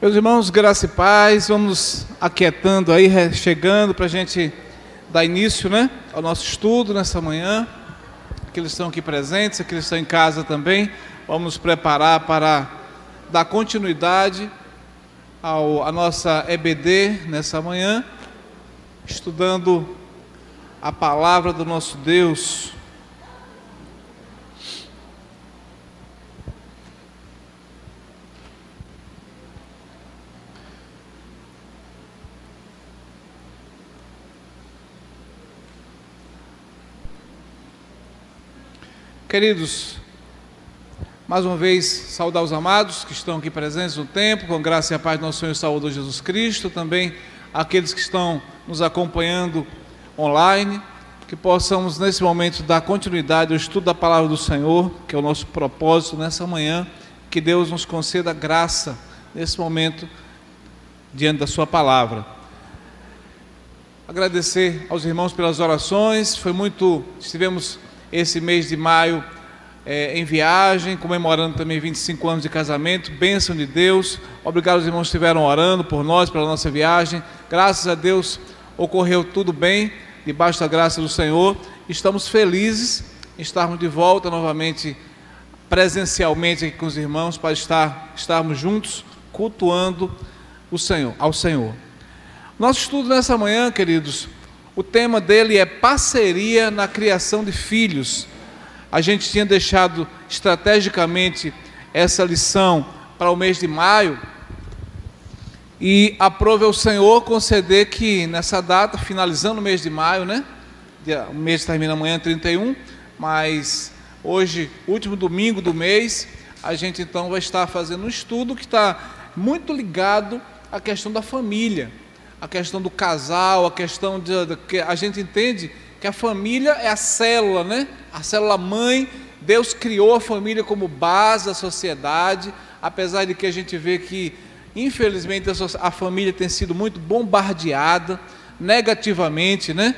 Meus irmãos, graça e paz, vamos aquietando aí, chegando para a gente dar início né, ao nosso estudo nessa manhã. Aqueles que estão aqui presentes, aqueles que estão em casa também, vamos nos preparar para dar continuidade ao, à nossa EBD nessa manhã, estudando a palavra do nosso Deus. Queridos, mais uma vez saudar os amados que estão aqui presentes no tempo, com graça e a paz do nosso Senhor e Salvador Jesus Cristo, também aqueles que estão nos acompanhando online, que possamos nesse momento dar continuidade ao estudo da palavra do Senhor, que é o nosso propósito nessa manhã, que Deus nos conceda graça nesse momento diante da sua palavra. Agradecer aos irmãos pelas orações, foi muito, estivemos esse mês de maio é, em viagem, comemorando também 25 anos de casamento, bênção de Deus. Obrigado aos irmãos que estiveram orando por nós, pela nossa viagem. Graças a Deus ocorreu tudo bem, debaixo da graça do Senhor. Estamos felizes em estarmos de volta novamente presencialmente aqui com os irmãos para estar estarmos juntos cultuando o Senhor, ao Senhor. Nosso estudo nessa manhã, queridos, o tema dele é parceria na criação de filhos. A gente tinha deixado estrategicamente essa lição para o mês de maio. E aprove ao Senhor conceder que nessa data, finalizando o mês de maio, né? O mês termina amanhã 31, mas hoje, último domingo do mês, a gente então vai estar fazendo um estudo que está muito ligado à questão da família a questão do casal, a questão de, de, que a gente entende que a família é a célula, né? A célula mãe. Deus criou a família como base da sociedade, apesar de que a gente vê que, infelizmente, a, família tem sido muito bombardeada negativamente, né?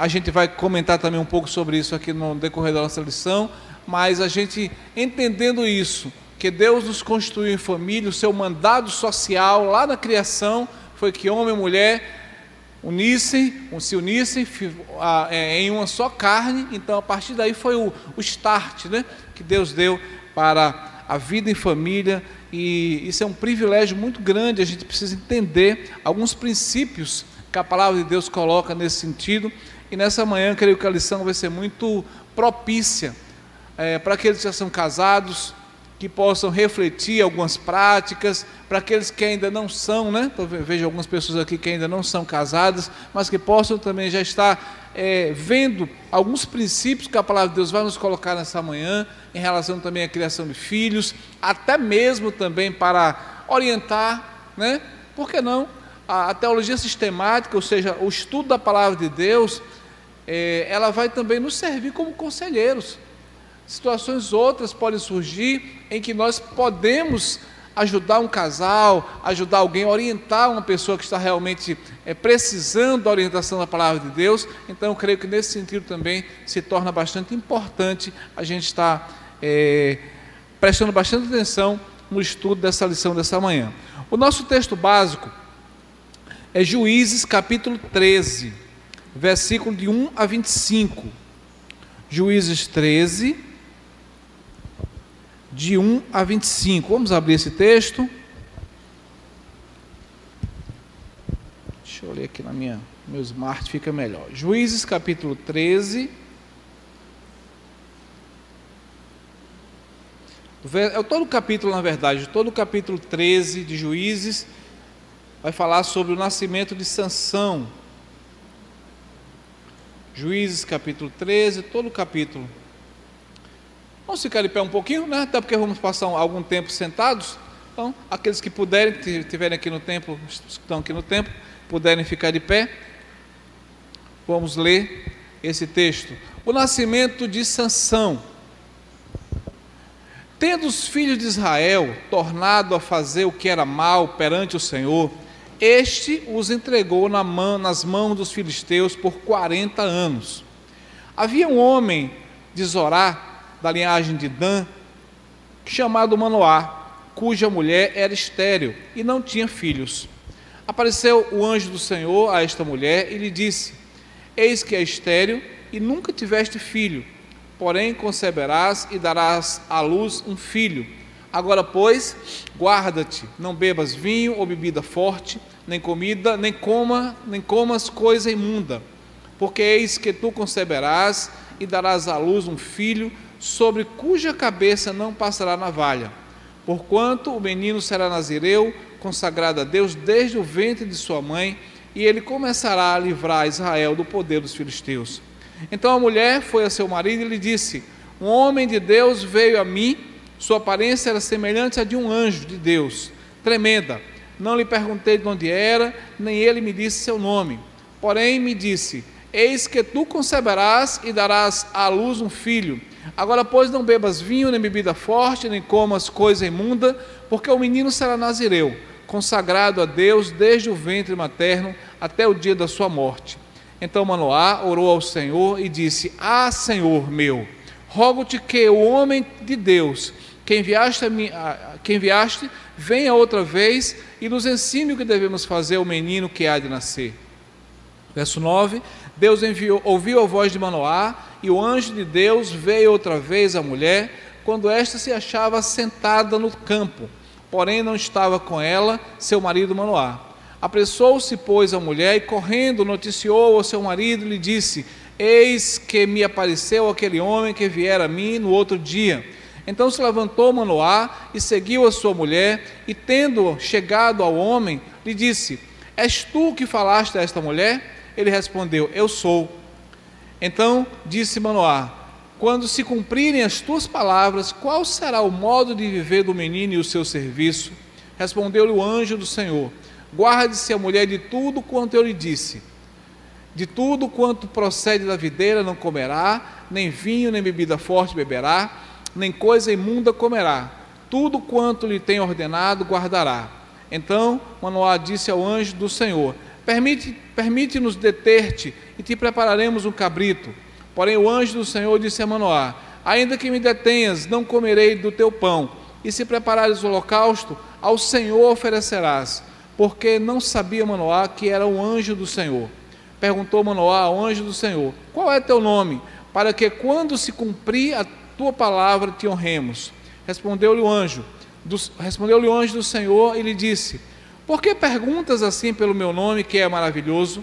A gente vai comentar também um pouco sobre isso aqui no decorrer da nossa lição, mas a gente entendendo isso, que Deus nos constituiu em família, o seu mandado social lá na criação foi que homem e mulher unissem, se unissem é, em uma só carne. Então, a partir daí foi o, o start né, que Deus deu para a vida em família. E isso é um privilégio muito grande. A gente precisa entender alguns princípios que a palavra de Deus coloca nesse sentido. E nessa manhã, creio que a lição vai ser muito propícia é, para aqueles que já são casados, que possam refletir algumas práticas, para aqueles que ainda não são, né? Vejo algumas pessoas aqui que ainda não são casadas, mas que possam também já estar é, vendo alguns princípios que a palavra de Deus vai nos colocar nessa manhã, em relação também à criação de filhos, até mesmo também para orientar, né? Por que não? A, a teologia sistemática, ou seja, o estudo da palavra de Deus, é, ela vai também nos servir como conselheiros Situações outras podem surgir em que nós podemos ajudar um casal, ajudar alguém, orientar uma pessoa que está realmente é, precisando da orientação da palavra de Deus. Então, eu creio que nesse sentido também se torna bastante importante a gente estar é, prestando bastante atenção no estudo dessa lição dessa manhã. O nosso texto básico é Juízes capítulo 13, versículo de 1 a 25. Juízes 13, de 1 a 25. Vamos abrir esse texto. Deixa eu ler aqui na minha meu smart, fica melhor. Juízes capítulo 13. É todo o capítulo, na verdade, todo o capítulo 13 de Juízes vai falar sobre o nascimento de Sansão. Juízes capítulo 13, todo o capítulo Vamos ficar de pé um pouquinho, né? Até porque vamos passar algum tempo sentados. Então, aqueles que puderem, que estiverem aqui no templo, estão aqui no templo, puderem ficar de pé. Vamos ler esse texto. O nascimento de Sansão. Tendo os filhos de Israel tornado a fazer o que era mal perante o Senhor, este os entregou na mão, nas mãos dos filisteus por 40 anos. Havia um homem de Zorá, da linhagem de Dan, chamado Manoá, cuja mulher era estéril e não tinha filhos. Apareceu o anjo do Senhor a esta mulher e lhe disse: Eis que é estéril e nunca tiveste filho, porém conceberás e darás à luz um filho. Agora, pois, guarda-te, não bebas vinho ou bebida forte, nem comida, nem coma, nem comas coisa imunda, porque eis que tu conceberás e darás à luz um filho, sobre cuja cabeça não passará navalha. Porquanto o menino será nazireu, consagrado a Deus desde o ventre de sua mãe, e ele começará a livrar Israel do poder dos filisteus. Então a mulher foi a seu marido e lhe disse: Um homem de Deus veio a mim, sua aparência era semelhante à de um anjo de Deus, tremenda. Não lhe perguntei de onde era, nem ele me disse seu nome. Porém me disse: Eis que tu conceberás e darás à luz um filho. Agora, pois, não bebas vinho, nem bebida forte, nem comas coisa imunda, porque o menino será nazireu, consagrado a Deus desde o ventre materno até o dia da sua morte. Então Manoá orou ao Senhor e disse: Ah, Senhor meu, rogo-te que o homem de Deus, que enviaste, que enviaste, venha outra vez e nos ensine o que devemos fazer ao menino que há de nascer. Verso 9: Deus enviou, ouviu a voz de Manoá, e o anjo de Deus veio outra vez à mulher, quando esta se achava sentada no campo, porém não estava com ela seu marido Manoá. Apressou-se, pois, a mulher e, correndo, noticiou ao seu marido e lhe disse: Eis que me apareceu aquele homem que viera a mim no outro dia. Então se levantou Manoá e seguiu a sua mulher, e tendo chegado ao homem, lhe disse: És tu que falaste a esta mulher? Ele respondeu: Eu sou. Então disse Manoá: Quando se cumprirem as tuas palavras, qual será o modo de viver do menino e o seu serviço? Respondeu-lhe o anjo do Senhor: Guarde-se a mulher de tudo quanto eu lhe disse. De tudo quanto procede da videira não comerá, nem vinho, nem bebida forte beberá, nem coisa imunda comerá. Tudo quanto lhe tem ordenado guardará. Então Manoá disse ao anjo do Senhor: Permite, permite-nos deter-te e te prepararemos um cabrito. Porém, o anjo do Senhor disse a Manoá: Ainda que me detenhas, não comerei do teu pão. E se preparares o holocausto, ao Senhor oferecerás. Porque não sabia Manoá que era o anjo do Senhor. Perguntou Manoá ao anjo do Senhor: Qual é teu nome? Para que quando se cumprir a tua palavra te honremos. Respondeu-lhe o anjo. Respondeu-lhe o anjo do Senhor e lhe disse: por que perguntas assim pelo meu nome, que é maravilhoso?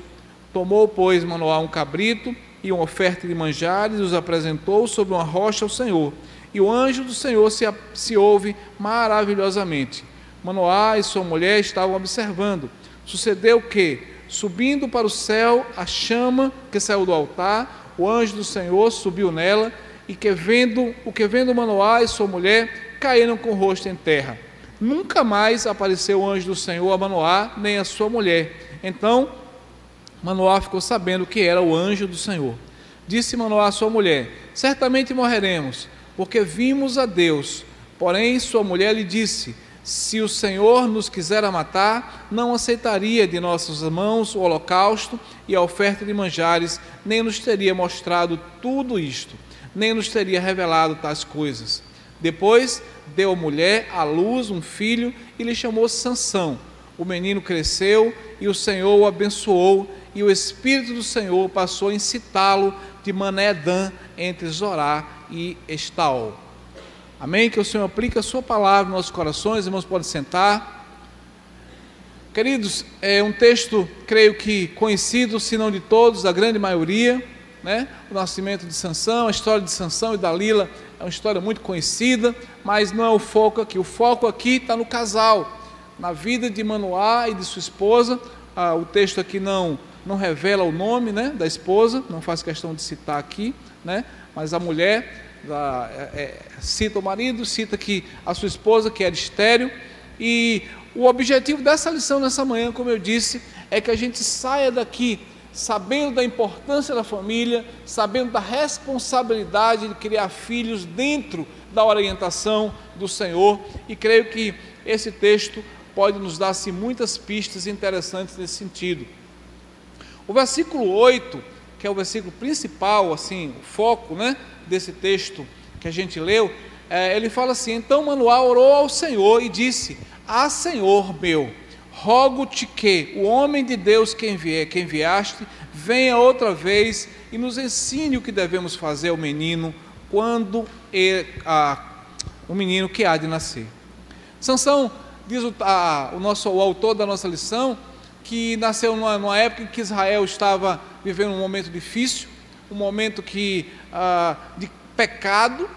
Tomou, pois, Manoá um cabrito e uma oferta de manjares e os apresentou sobre uma rocha ao Senhor. E o anjo do Senhor se, se ouve maravilhosamente. Manoá e sua mulher estavam observando. Sucedeu que, subindo para o céu, a chama que saiu do altar, o anjo do Senhor subiu nela, e que vendo o que vendo Manoá e sua mulher caíram com o rosto em terra. Nunca mais apareceu o anjo do Senhor a Manoá, nem a sua mulher. Então, Manoá ficou sabendo que era o anjo do Senhor. Disse Manoá à sua mulher: Certamente morreremos, porque vimos a Deus. Porém, sua mulher lhe disse: Se o Senhor nos quisera matar, não aceitaria de nossas mãos o holocausto e a oferta de manjares, nem nos teria mostrado tudo isto, nem nos teria revelado tais coisas. Depois deu mulher à luz um filho e lhe chamou Sansão. O menino cresceu e o Senhor o abençoou, e o Espírito do Senhor passou a incitá-lo de Mané-Dan entre Zorá e Estaol. Amém? Que o Senhor aplique a sua palavra nos nossos corações, irmãos podem sentar. Queridos, é um texto, creio que conhecido, se não de todos, da grande maioria, né? O nascimento de Sansão, a história de Sansão e Dalila é uma história muito conhecida, mas não é o foco aqui. O foco aqui está no casal, na vida de Manoá e de sua esposa. Ah, o texto aqui não, não revela o nome né, da esposa, não faz questão de citar aqui, né, mas a mulher é, é, cita o marido, cita que a sua esposa, que era estéreo, e o objetivo dessa lição nessa manhã, como eu disse, é que a gente saia daqui sabendo da importância da família, sabendo da responsabilidade de criar filhos dentro da orientação do Senhor, e creio que esse texto pode nos dar assim, muitas pistas interessantes nesse sentido. O versículo 8, que é o versículo principal, assim, o foco né, desse texto que a gente leu, é, ele fala assim: Então Manuel orou ao Senhor e disse: Ah, Senhor meu, rogo-te que o homem de Deus que, enviei, que enviaste venha outra vez e nos ensine o que devemos fazer ao menino quando ele, a, o menino que há de nascer. Sansão, diz o, a, o, nosso, o autor da nossa lição, que nasceu numa, numa, época em que Israel estava vivendo um momento difícil, um momento que, ah, de pecado,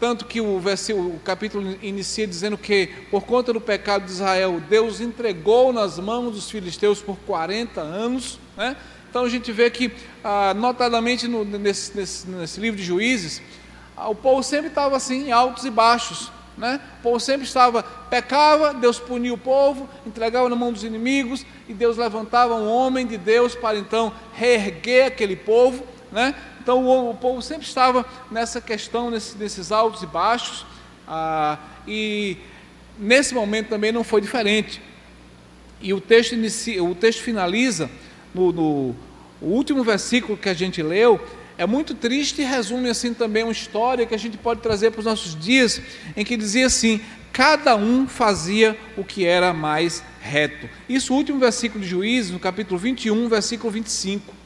tanto que o, versículo, o capítulo inicia dizendo que, por conta do pecado de Israel, Deus entregou nas mãos dos filisteus por 40 anos. Né? Então a gente vê que, ah, notadamente no, nesse, nesse, nesse, livro de Juízes, ah, o povo sempre estava assim, em altos e baixos. Né? O povo sempre estava, pecava, Deus punia o povo, entregava na mão dos inimigos, e Deus levantava um homem de Deus para então reerguer aquele povo. Né? Então o, o, povo sempre estava nessa questão, nesse, nesses altos e baixos, ah, e nesse momento também não foi diferente. E o texto, inicia, o texto finaliza no, no último versículo que a gente leu, é muito triste e resume assim também uma história que a gente pode trazer para os nossos dias, em que dizia assim: cada um fazia o que era mais reto. Isso, o último versículo de Juízes, no capítulo 21, versículo 25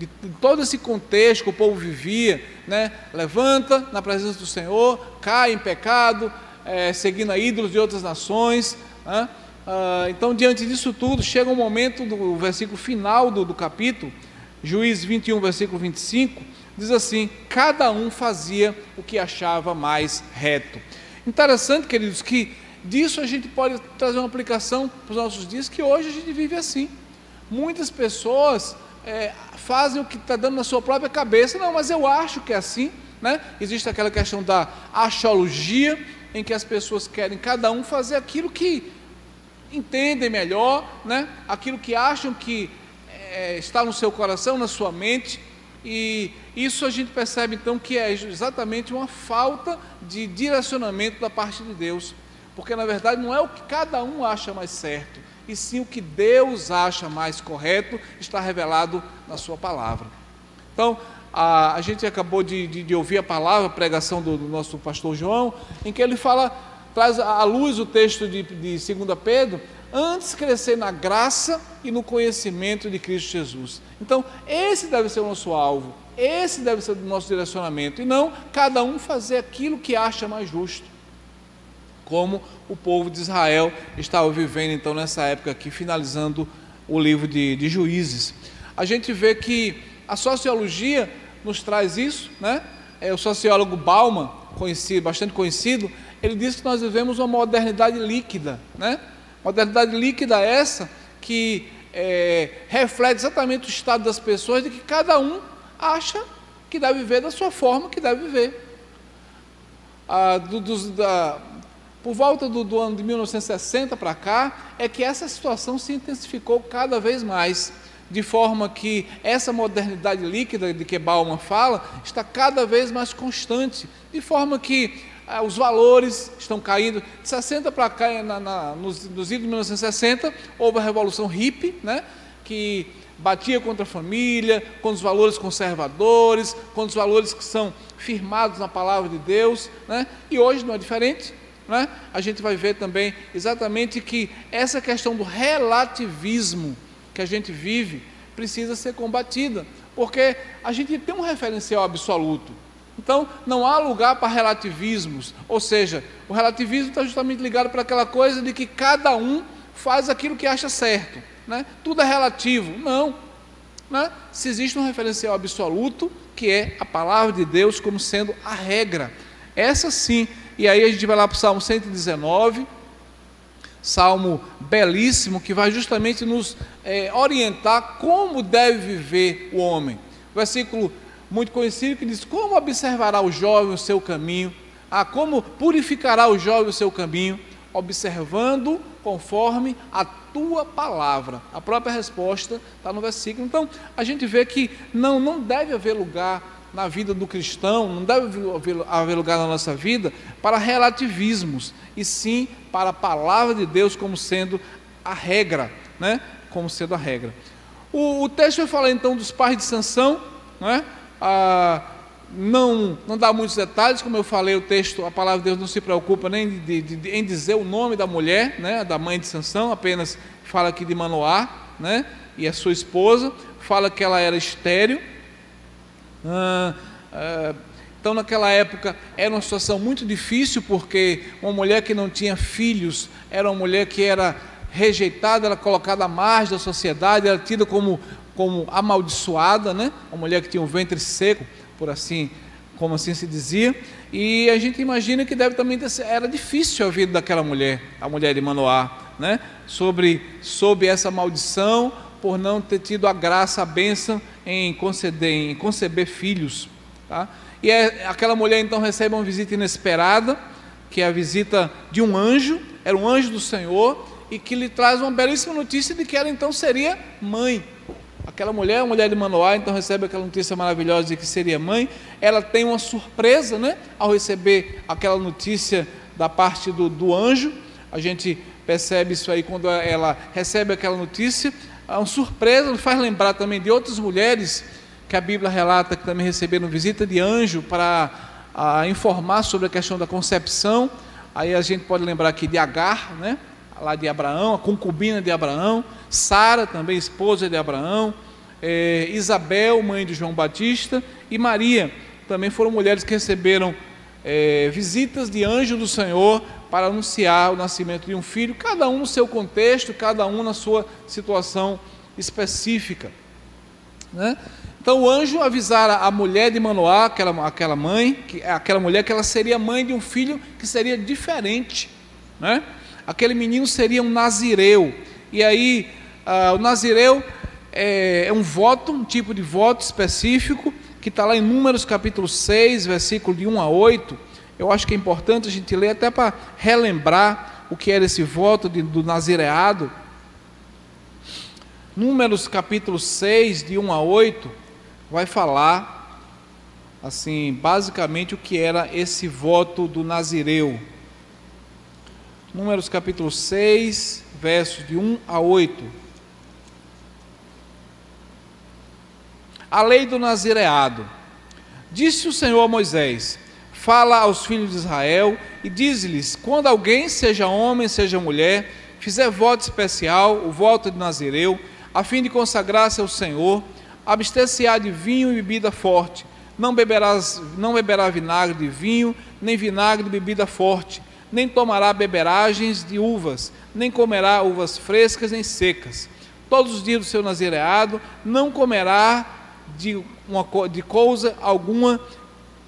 de, todo esse contexto que o povo vivia, né? levanta na presença do Senhor, cai em pecado, é, seguindo a ídolos de outras nações. Né? Ah, então, diante disso tudo, chega um momento do versículo final do, do capítulo, Juízes 21, versículo 25, diz assim: Cada um fazia o que achava mais reto. Interessante, queridos, que disso a gente pode trazer uma aplicação para os nossos dias, que hoje a gente vive assim. Muitas pessoas é, fazem o que está dando na sua própria cabeça. Não, mas eu acho que é assim. Né? Existe aquela questão da axiologia, em que as pessoas querem cada um fazer aquilo que entendem melhor, né? aquilo que acham que é, está no seu coração, na sua mente. E isso a gente percebe então que é exatamente uma falta de direcionamento da parte de Deus. Porque na verdade não é o que cada um acha mais certo, e sim o que Deus acha mais correto está revelado na Sua palavra. Então, a, a gente acabou de, de, de, ouvir a palavra, a pregação do, do, nosso pastor João, em que ele fala, traz à luz o texto de, de 2 Pedro, antes crescer na graça e no conhecimento de Cristo Jesus. Então, esse deve ser o nosso alvo, esse deve ser o nosso direcionamento, e não cada um fazer aquilo que acha mais justo como o povo de Israel estava vivendo então nessa época aqui, finalizando o livro de, de Juízes. A gente vê que a sociologia nos traz isso, né? É, o sociólogo Bauman, conhecido, bastante conhecido, ele diz que nós vivemos uma modernidade líquida, né? Modernidade líquida essa que é, reflete exatamente o estado das pessoas de que cada um acha que deve viver da sua forma que deve viver. Ah, do, dos, da, por volta do, do ano de 1960 para cá, é que essa situação se intensificou cada vez mais, de forma que essa modernidade líquida de que Bauman fala está cada vez mais constante, de forma que ah, os valores estão caindo. De 60 para cá, na, na, nos, nos anos de 1960, houve a Revolução Hippie, né, que batia contra a família, contra os valores conservadores, contra os valores que são firmados na palavra de Deus, né? e hoje não é diferente né, a gente vai ver também exatamente que essa questão do relativismo que a gente vive precisa ser combatida, porque a gente tem um referencial absoluto. Então, não há lugar para relativismos, ou seja, o relativismo está justamente ligado para aquela coisa de que cada um faz aquilo que acha certo, né? tudo é relativo. Não. Né? Se existe um referencial absoluto, que é a palavra de Deus como sendo a regra, essa sim e aí a gente vai lá para o Salmo 119, salmo belíssimo, que vai justamente nos é, orientar como deve viver o homem. Versículo muito conhecido que diz: Como observará o jovem o seu caminho? Ah, como purificará o jovem o seu caminho? Observando conforme a tua palavra. A própria resposta está no versículo. Então, a gente vê que não, não deve haver lugar na vida do cristão, não deve haver lugar na nossa vida para relativismos, e sim para a palavra de Deus como sendo a regra, né? Como sendo a regra. O, o texto vai falar então dos pais de Sansão, né? Ah, não, não dá muitos detalhes, como eu falei, o texto, a palavra de Deus não se preocupa nem de, de, de, em dizer o nome da mulher, né, da mãe de Sansão, apenas fala aqui de Manoá, né, e a sua esposa, fala que ela era estéreo. Ah, ah, então, naquela época, era uma situação muito difícil, porque uma mulher que não tinha filhos era uma mulher que era rejeitada, era colocada à margem da sociedade, era tida como, como amaldiçoada, né? uma mulher que tinha um ventre seco, por assim, como assim se dizia. E a gente imagina que deve também ter, era difícil a vida daquela mulher, a mulher de Manoá, né? sobre, sobre essa maldição por não ter tido a graça, a bênção em conceder, em conceber filhos. Tá? E é, aquela mulher então recebe uma visita inesperada, que é a visita de um anjo, era um anjo do Senhor, e que lhe traz uma belíssima notícia de que ela então seria mãe. Aquela mulher, a mulher de Manoá, então recebe aquela notícia maravilhosa de que seria mãe. Ela tem uma surpresa, né? Ao receber aquela notícia da parte do, do anjo. A gente percebe isso aí quando ela recebe aquela notícia. Uma surpresa, faz lembrar também de outras mulheres que a Bíblia relata que também receberam visita de anjo para a, informar sobre a questão da concepção. Aí a gente pode lembrar aqui de Agar, né? lá de Abraão, a concubina de Abraão, Sara, também esposa de Abraão, é, Isabel, mãe de João Batista, e Maria, também foram mulheres que receberam é, visitas de anjo do Senhor para anunciar o nascimento de um filho, cada um no seu contexto, cada um na sua situação específica. Né? Então o anjo avisara a mulher de Manoá, aquela, aquela mãe, que, aquela mulher, que ela seria mãe de um filho que seria diferente. Né? Aquele menino seria um nazireu. E aí, ah, o nazireu é, é, um voto, um tipo de voto específico, que está lá em Números capítulo 6, versículo de 1 a 8. Eu acho que é importante a gente ler até para relembrar o que era esse voto de, do nazireado. Números capítulo 6, de 1 a 8 vai falar, assim, basicamente o que era esse voto do Nazireu. Números capítulo 6, versos de 1 a 8. A lei do Nazireado. Disse o Senhor a Moisés: Fala aos filhos de Israel e diz-lhes: Quando alguém, seja homem, seja mulher, fizer voto especial, o voto de Nazireu, a fim de consagrar-se ao Senhor, abster-se-á de vinho e bebida forte, não, beberás, não beberá vinagre de vinho, nem vinagre de bebida forte, nem tomará beberagens de uvas, nem comerá uvas frescas nem secas. Todos os dias do seu nazireado não comerá de, uma, de coisa alguma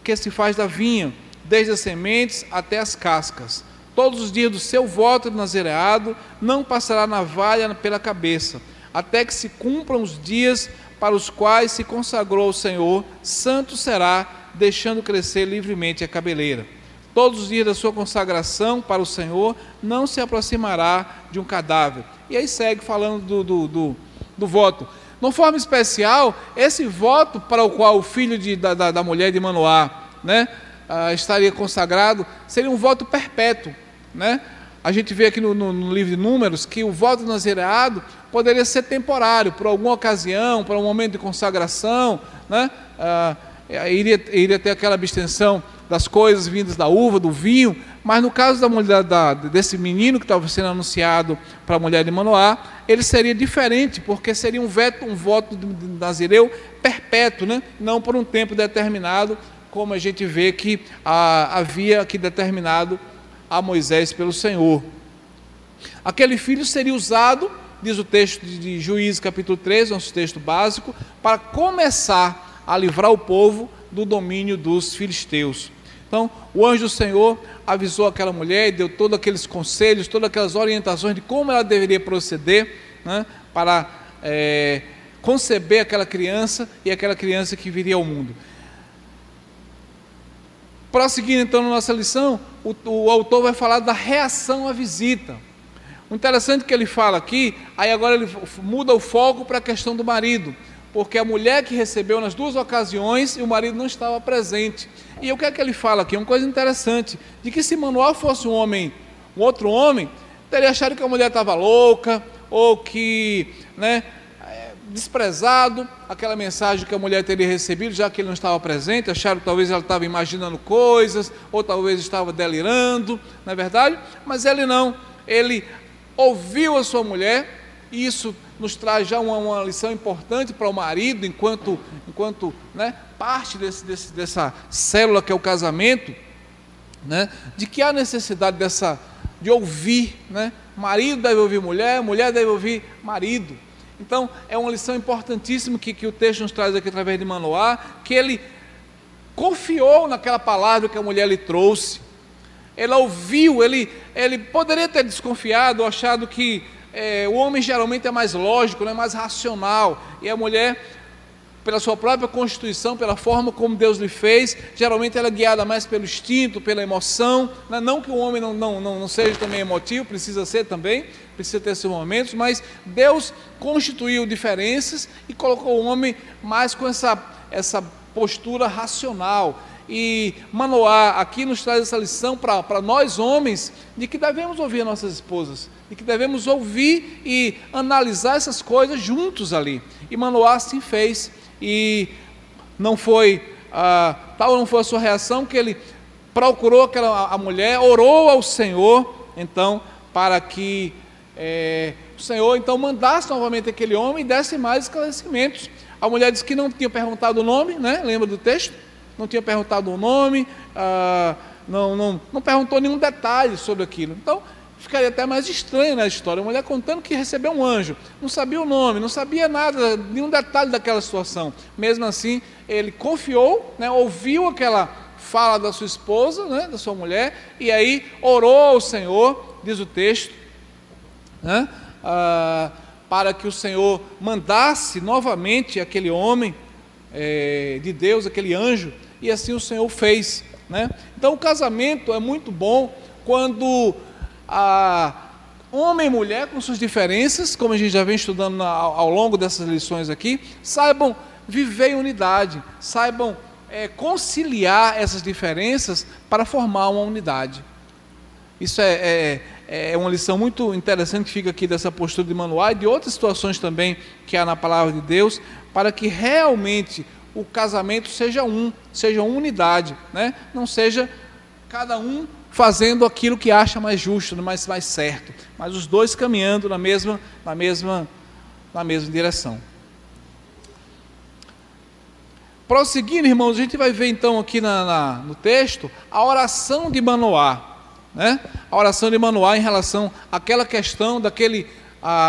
que se faz da vinha, desde as sementes até as cascas. Todos os dias do seu voto de nazireado não passará navalha pela cabeça, até que se cumpram os dias para os quais se consagrou o Senhor, santo será, deixando crescer livremente a cabeleira. Todos os dias da sua consagração para o Senhor, não se aproximará de um cadáver. E aí segue falando do, do, do, do voto. De forma especial, esse voto para o qual o filho de, da, da, da, mulher de Manoá né, ah, estaria consagrado, seria um voto perpétuo. Né? A gente vê aqui no, no, no livro de Números que o voto nazireado poderia ser temporário, por alguma ocasião, por um momento de consagração, né? Ah, iria, iria ter aquela abstenção das coisas vindas da uva, do vinho, mas no caso da mulher, da, desse menino que estava sendo anunciado para a mulher de Manoá, ele seria diferente, porque seria um, veto, um voto de Nazireu perpétuo, né? não por um tempo determinado, como a gente vê que ah, havia aqui determinado a Moisés pelo Senhor. Aquele filho seria usado, diz o texto de Juízes capítulo 3, nosso texto básico, para começar a livrar o povo do domínio dos filisteus. Então, o anjo do Senhor avisou aquela mulher e deu todos aqueles conselhos, todas aquelas orientações de como ela deveria proceder né, para é, conceber aquela criança e aquela criança que viria ao mundo. Prosseguindo então na nossa lição, o, o, autor vai falar da reação à visita. O interessante que ele fala aqui, aí agora ele muda o foco para a questão do marido, porque a mulher que recebeu nas duas ocasiões e o marido não estava presente. E o que é que ele fala aqui? Uma coisa interessante, de que se Manuel fosse um homem, um outro homem, teria achado que a mulher estava louca, ou que, né, desprezado aquela mensagem que a mulher teria recebido, já que ele não estava presente, acharam que talvez ela estava imaginando coisas, ou talvez estava delirando, não é verdade? Mas ele não, ele ouviu a sua mulher, e isso nos traz já uma, uma lição importante para o marido, enquanto, enquanto né, parte desse, desse, dessa célula que é o casamento, né, de que há necessidade dessa, de ouvir, né? marido deve ouvir mulher, mulher deve ouvir marido. Então, é uma lição importantíssima que, que o texto nos traz aqui através de Manoá, que ele confiou naquela palavra que a mulher lhe trouxe. Ele ouviu, ele, ele poderia ter desconfiado, achado que é, o homem geralmente é mais lógico, é mais racional, e a mulher pela sua própria constituição, pela forma como Deus lhe fez, geralmente ela é guiada mais pelo instinto, pela emoção, né? não que o homem não, não, não, não seja também emotivo, precisa ser também, precisa ter seus momentos, mas Deus constituiu diferenças e colocou o homem mais com essa, essa postura racional. E Manoá aqui nos traz essa lição para nós homens, de que devemos ouvir nossas esposas, de que devemos ouvir e analisar essas coisas juntos ali. E Manoá assim fez e não foi, ah, tal não foi a sua reação, que ele procurou aquela, a mulher, orou ao Senhor, então, para que é, o Senhor então mandasse novamente aquele homem e desse mais esclarecimentos. A mulher disse que não tinha perguntado o nome, né? lembra do texto? Não tinha perguntado o nome, ah, não, não, não perguntou nenhum detalhe sobre aquilo. Então, ficaria até mais estranho na história. Uma mulher contando que recebeu um anjo, não sabia o nome, não sabia nada, nenhum detalhe daquela situação. Mesmo assim, ele confiou, né, ouviu aquela fala da sua esposa, né, da sua mulher, e aí orou ao Senhor, diz o texto, né, ah, para que o Senhor mandasse novamente aquele homem é, de Deus, aquele anjo, e assim o Senhor fez. Né? Então o casamento é muito bom quando a homem e mulher, com suas diferenças, como a gente já vem estudando ao longo dessas lições aqui, saibam viver em unidade, saibam é, conciliar essas diferenças para formar uma unidade. Isso é, é, é, uma lição muito interessante que fica aqui dessa postura de Manoá e de outras situações também que há na palavra de Deus, para que realmente o casamento seja um, seja uma unidade, né? não seja cada um fazendo aquilo que acha mais justo, mais, mais certo, mas os dois caminhando na mesma, na mesma, na mesma direção. Prosseguindo, irmãos, a gente vai ver então aqui na, na, no texto a oração de Manoá, né? A oração de Manoá em relação àquela questão daquele,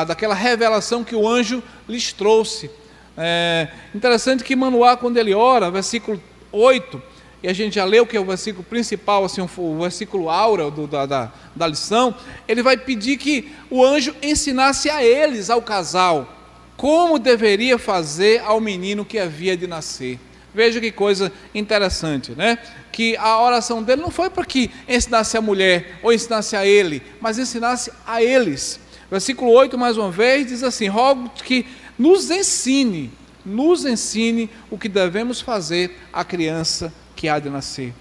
daquela revelação que o anjo lhes trouxe. É interessante que Manoá, quando ele ora, versículo 8, e a gente já leu que é o versículo principal, assim, o versículo aura do, da, da, da lição, ele vai pedir que o anjo ensinasse a eles, ao casal, como deveria fazer ao menino que havia de nascer. Veja que coisa interessante, né? Que a oração dele não foi para que ensinasse a mulher ou ensinasse a ele, mas ensinasse a eles. Versículo 8, mais uma vez, diz assim: Rogo que nos ensine, nos ensine o que devemos fazer à criança que há de nascer.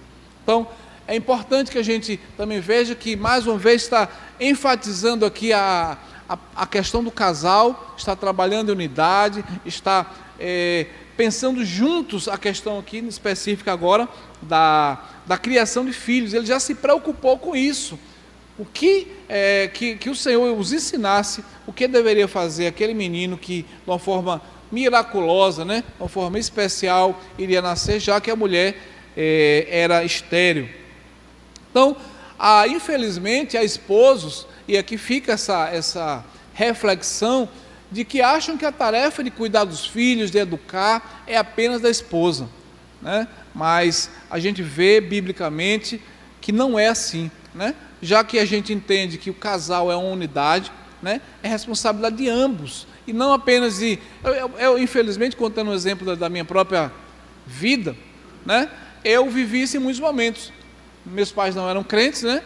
Então, é importante que a gente também veja que, mais uma vez, está enfatizando aqui a, a, a questão do casal, está trabalhando em unidade, está é, pensando juntos a questão aqui específica agora da, da criação de filhos. Ele já se preocupou com isso. O que, é, que, que o Senhor os ensinasse, o que deveria fazer aquele menino que, de uma forma miraculosa, né, de uma forma especial, iria nascer, já que a mulher é, era estéreo. Então, há, infelizmente, há esposos, e aqui fica essa, essa reflexão, de que acham que a tarefa de cuidar dos filhos, de educar, é apenas da esposa. Né? Mas a gente vê biblicamente que não é assim. Né? Já que a gente entende que o casal é uma unidade, né? é responsabilidade de ambos. E não apenas de. Eu, eu, eu infelizmente, contando um exemplo da, da minha própria vida, né? eu vivi isso em muitos momentos. Meus pais não eram crentes, né?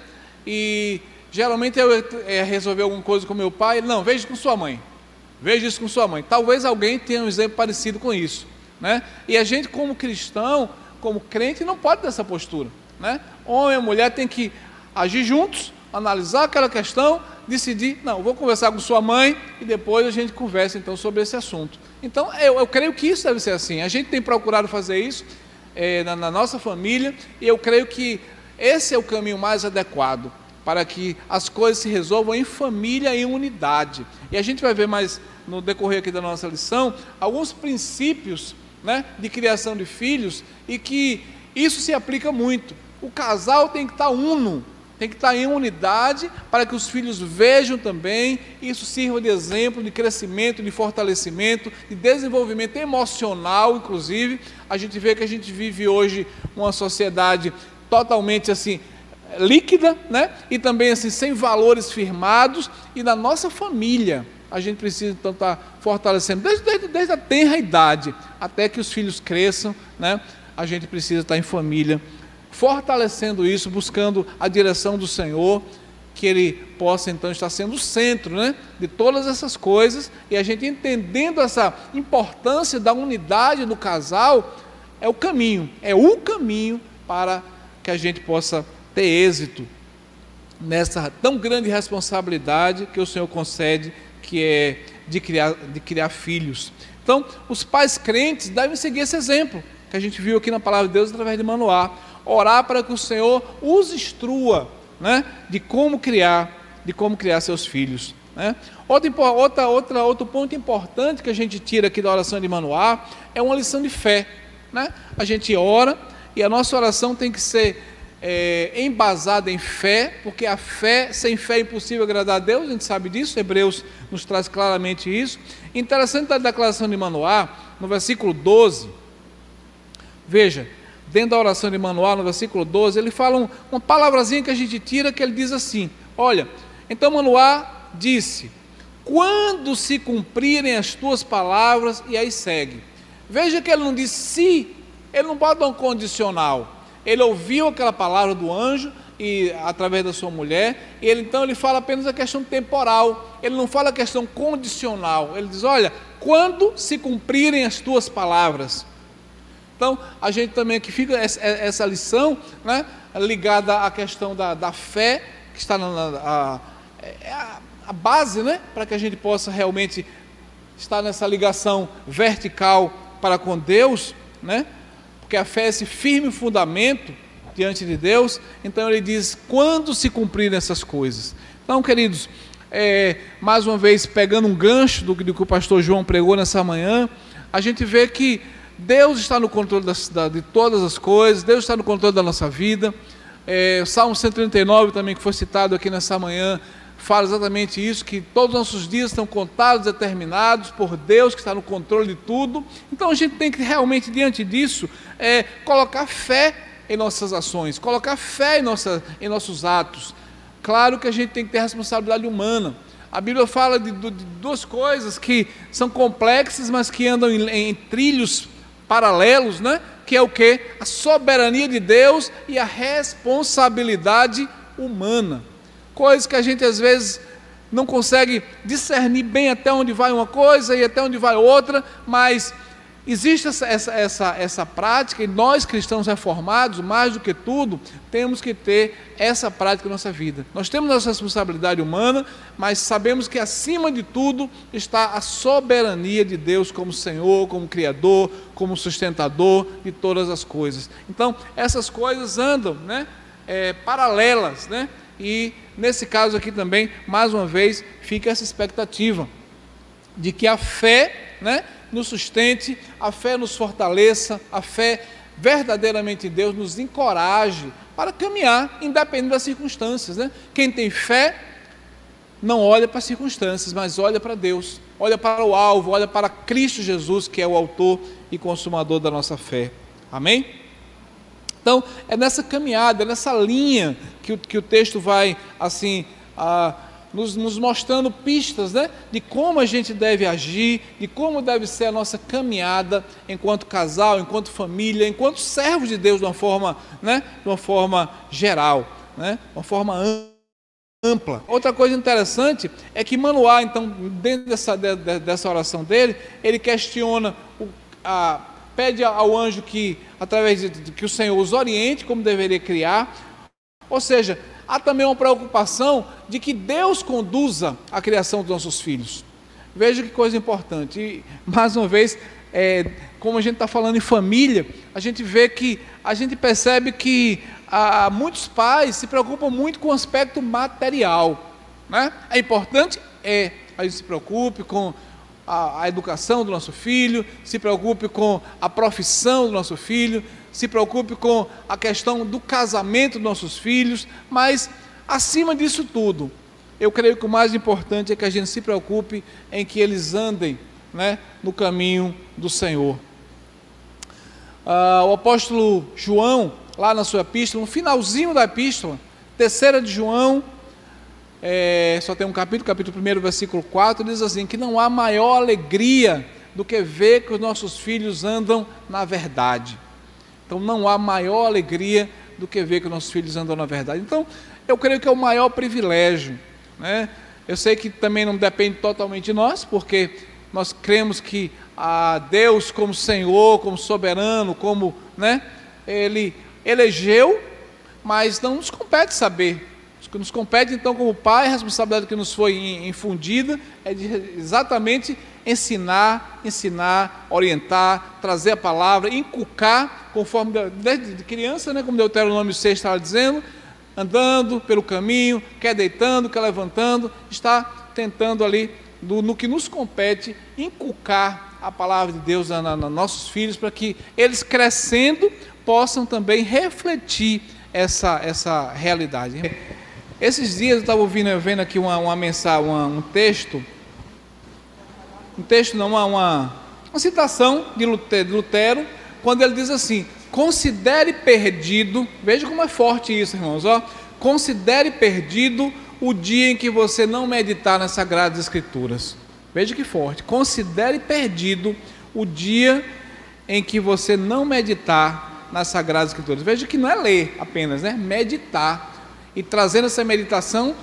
E geralmente eu ia resolver alguma coisa com meu pai, não, veja com sua mãe. Veja isso com sua mãe. Talvez alguém tenha um exemplo parecido com isso, né? E a gente como cristão, como crente, não pode ter essa postura, né? Homem e mulher tem que agir juntos, analisar aquela questão decidir, não, vou conversar com sua mãe e depois a gente conversa então sobre esse assunto. Então, eu, eu creio que isso deve ser assim. A gente tem procurado fazer isso é, na, na nossa família e eu creio que esse é o caminho mais adequado para que as coisas se resolvam em família e em unidade. E a gente vai ver mais no decorrer aqui da nossa lição alguns princípios né, de criação de filhos e que isso se aplica muito. O casal tem que estar uno, tem que estar em unidade para que os filhos vejam também, isso sirva de exemplo de crescimento, de fortalecimento, de desenvolvimento emocional, inclusive. A gente vê que a gente vive hoje uma sociedade totalmente assim líquida, né? E também assim sem valores firmados e na nossa família a gente precisa então estar fortalecendo desde, desde, desde a tenra idade até que os filhos cresçam, né? A gente precisa estar em família fortalecendo isso, buscando a direção do Senhor, que Ele possa então estar sendo o centro né, de todas essas coisas, e a gente entendendo essa importância da unidade do casal, é o caminho, é o caminho para que a gente possa ter êxito nessa tão grande responsabilidade que o Senhor concede, que é de criar, de criar filhos. Então, os pais crentes devem seguir esse exemplo que a gente viu aqui na palavra de Deus através de Manoá orar para que o Senhor os instrua né, de como criar, de como criar seus filhos. Né? Outra, outra, outra, outro ponto importante que a gente tira aqui da oração de Manoá é uma lição de fé. Né? A gente ora e a nossa oração tem que ser é, embasada em fé, porque a fé, sem fé é impossível agradar a Deus, a gente sabe disso, Hebreus nos traz claramente isso. Interessante a declaração de Manoá, no versículo 12, veja, dentro da oração de Manuel, no versículo 12, ele fala um, uma palavrazinha que a gente tira, que ele diz assim: Olha, então Manuel disse: Quando se cumprirem as tuas palavras, e aí segue. Veja que ele não diz se, ele não bota um condicional. Ele ouviu aquela palavra do anjo e através da sua mulher, e ele então ele fala apenas a questão temporal. Ele não fala a questão condicional. Ele diz: "Olha, quando se cumprirem as tuas palavras". Então, a gente também aqui fica essa lição né, ligada à questão da, da fé, que está na, a, é a, a base né, para que a gente possa realmente estar nessa ligação vertical para com Deus, né? Porque a fé é esse firme fundamento diante de Deus. Então ele diz: quando se cumprirem essas coisas. Então, queridos, é, mais uma vez, pegando um gancho do, do que o pastor João pregou nessa manhã, a gente vê que Deus está no controle da, de todas as coisas, Deus está no controle da nossa vida. É, Salmo 139 também, que foi citado aqui nessa manhã, fala exatamente isso, que todos os nossos dias estão contados, determinados por Deus, que está no controle de tudo. Então a gente tem que realmente, diante disso, é, colocar fé em nossas ações, colocar fé em, nossa, em nossos atos. Claro que a gente tem que ter responsabilidade humana. A Bíblia fala de, de, duas coisas que são complexas, mas que andam em, em trilhos paralelos, né? que é o que? A soberania de Deus e a responsabilidade humana. Coisas que a gente às vezes não consegue discernir bem até onde vai uma coisa e até onde vai outra, mas Existe essa, essa, essa, essa prática, e nós cristãos reformados, mais do que tudo, temos que ter essa prática na nossa vida. Nós temos nossa responsabilidade humana, mas sabemos que acima de tudo está a soberania de Deus como Senhor, como Criador, como sustentador de todas as coisas. Então, essas coisas andam né, é, paralelas, né? e nesse caso aqui também, mais uma vez, fica essa expectativa de que a fé, né? Nos sustente, a fé nos fortaleça, a fé verdadeiramente em Deus nos encoraje para caminhar, independente das circunstâncias. Né? Quem tem fé não olha para as circunstâncias, mas olha para Deus, olha para o alvo, olha para Cristo Jesus, que é o autor e consumador da nossa fé. Amém? Então, é nessa caminhada, é nessa linha que que o texto vai, assim, a, nos, nos, mostrando pistas né, de como a gente deve agir, de como deve ser a nossa caminhada enquanto casal, enquanto família, enquanto servos de Deus de uma forma, né, de uma forma geral, né, uma forma ampla. Outra coisa interessante é que Manoá, então, dentro dessa, de, dessa oração dele, ele questiona, o, a, pede ao anjo que, através de que o Senhor os oriente como deveria criar, ou seja, há também uma preocupação de que Deus conduza a criação dos nossos filhos. Veja que coisa importante. E, mais uma vez, é, como a gente está falando em família, a gente vê que, a gente percebe que muitos pais se preocupam muito com o aspecto material. Né? É importante? É. A gente se preocupe com a, a educação do nosso filho, se preocupe com a profissão do nosso filho, se preocupe com a questão do casamento dos nossos filhos, mas acima disso tudo, eu creio que o mais importante é que a gente se preocupe em que eles andem né, no caminho do Senhor. Ah, o apóstolo João, lá na sua epístola, no finalzinho da epístola, terceira de João, é, só tem um capítulo, capítulo 1, versículo 4, diz assim: que não há maior alegria do que ver que os nossos filhos andam na verdade. Então não há maior alegria do que ver que nossos filhos andam na verdade. Então, eu creio que é o maior privilégio. Né? Eu sei que também não depende totalmente de nós, porque nós cremos que a Deus como Senhor, como soberano, como, né, ele elegeu, mas não nos compete saber. O que nos compete então como pai, a responsabilidade que nos foi infundida é de exatamente ensinar, ensinar, orientar, trazer a palavra, inculcar, conforme desde criança, né, como Deuteronômio 6 estava dizendo, andando pelo caminho, quer deitando, quer levantando, está tentando ali, do, no que nos compete, inculcar a palavra de Deus a, nossos filhos, para que eles crescendo possam também refletir essa, essa realidade. Esses dias eu estava ouvindo, vendo aqui uma, uma mensagem, uma, um texto um texto, não, uma, uma, uma citação de Lutero, de Lutero, quando ele diz assim: considere perdido, veja como é forte isso, irmãos, ó, considere perdido o dia em que você não meditar nas Sagradas Escrituras. Veja que forte. Considere perdido o dia em que você não meditar nas Sagradas Escrituras. Veja que não é ler apenas, né? Meditar. E trazendo essa meditação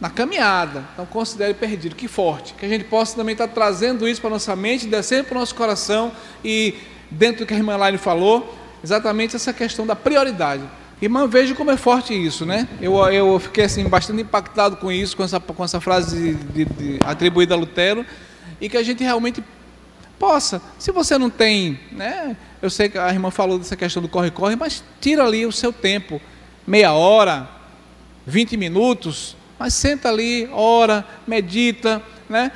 na caminhada. Então considere perdido. Que forte. Que a gente possa também estar trazendo isso para a nossa mente, descendo para o nosso coração e dentro do que a irmã Laine falou, exatamente essa questão da prioridade. Irmã, veja como é forte isso, né? Eu, eu fiquei assim, bastante impactado com isso, com essa, com essa frase de, de, atribuída a Lutero, e que a gente realmente possa, se você não tem, né? Eu sei que a irmã falou dessa questão do corre-corre, mas tira ali o seu tempo, meia hora, 20 minutos, mas senta ali, ora, medita, né?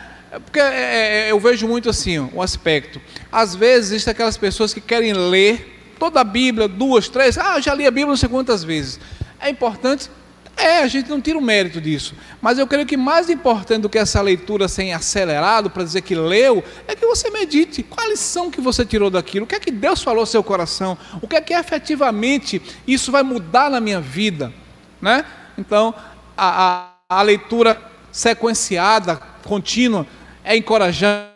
Porque é, é, eu vejo muito assim, o aspecto. Às vezes existem aquelas pessoas que querem ler toda a Bíblia, duas, três, ah, já li a Bíblia não sei quantas vezes. É importante? É, a gente não tira o mérito disso. Mas eu creio que mais importante do que essa leitura sem acelerado, para dizer que leu, é que você medite. Qual a lição que você tirou daquilo? O que é que Deus falou ao seu coração? O que é que efetivamente isso vai mudar na minha vida? Né? Então, a, a, a leitura sequenciada, contínua, é encorajada,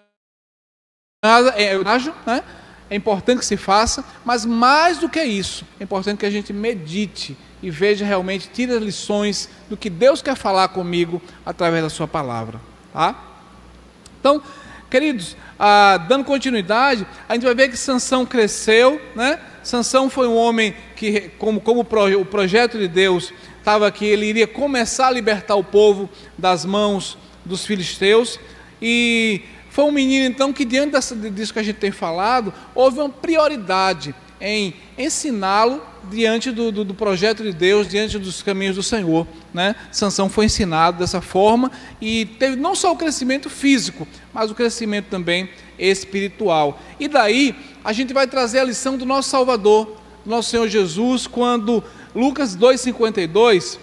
é, né? é importante que se faça, mas mais do que isso, é importante que a gente medite e veja realmente, tire as lições do que Deus quer falar comigo através da sua palavra. Tá? Então, queridos, ah, dando continuidade, a gente vai ver que Sansão cresceu, né? Sansão foi um homem que, como, como o projeto de Deus estava aqui, ele iria começar a libertar o povo das mãos dos filisteus. E foi um menino, então, que diante dessa, disso que a gente tem falado, houve uma prioridade em ensiná-lo diante do, do, do, projeto de Deus, diante dos caminhos do Senhor. Né? Sansão foi ensinado dessa forma e teve não só o crescimento físico, mas o crescimento também espiritual. E daí a gente vai trazer a lição do nosso Salvador, do nosso Senhor Jesus, quando Lucas 2,52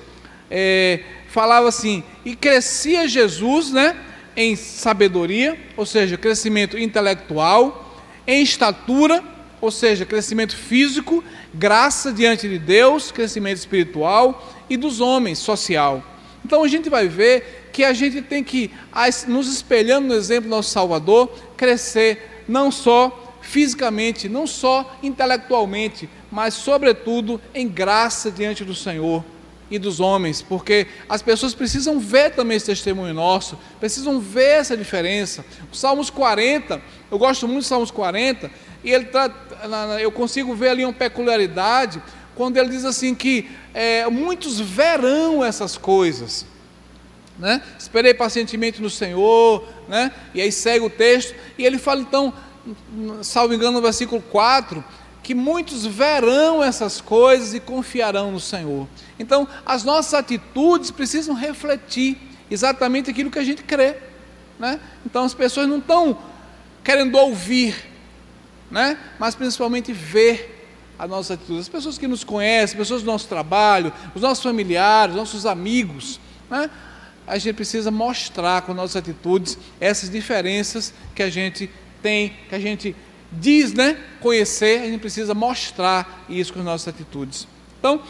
é, falava assim: e crescia Jesus né, em sabedoria, ou seja, crescimento intelectual, em estatura, ou seja, crescimento físico, graça diante de Deus, crescimento espiritual e dos homens, social. Então a gente vai ver que a gente tem que, nos espelhando no exemplo do nosso Salvador, crescer não só fisicamente, não só intelectualmente, mas sobretudo em graça diante do Senhor e dos homens, porque as pessoas precisam ver também esse testemunho nosso, precisam ver essa diferença. O Salmos 40, eu gosto muito do Salmos 40, e ele tá, eu consigo ver ali uma peculiaridade quando ele diz assim que é, muitos verão essas coisas. Né? Esperei pacientemente no Senhor, né? e aí segue o texto, e ele fala então, salvo engano, no versículo 4, que muitos verão essas coisas e confiarão no Senhor. Então, as nossas atitudes precisam refletir exatamente aquilo que a gente crê. Né? Então, as pessoas não estão querendo ouvir, né? mas principalmente ver a nossa atitude. As pessoas que nos conhecem, pessoas do nosso trabalho, os nossos familiares, nossos amigos, né? a gente precisa mostrar com nossas atitudes essas diferenças que a gente tem, que a gente diz né, conhecer, a gente precisa mostrar isso com as nossas atitudes. Então,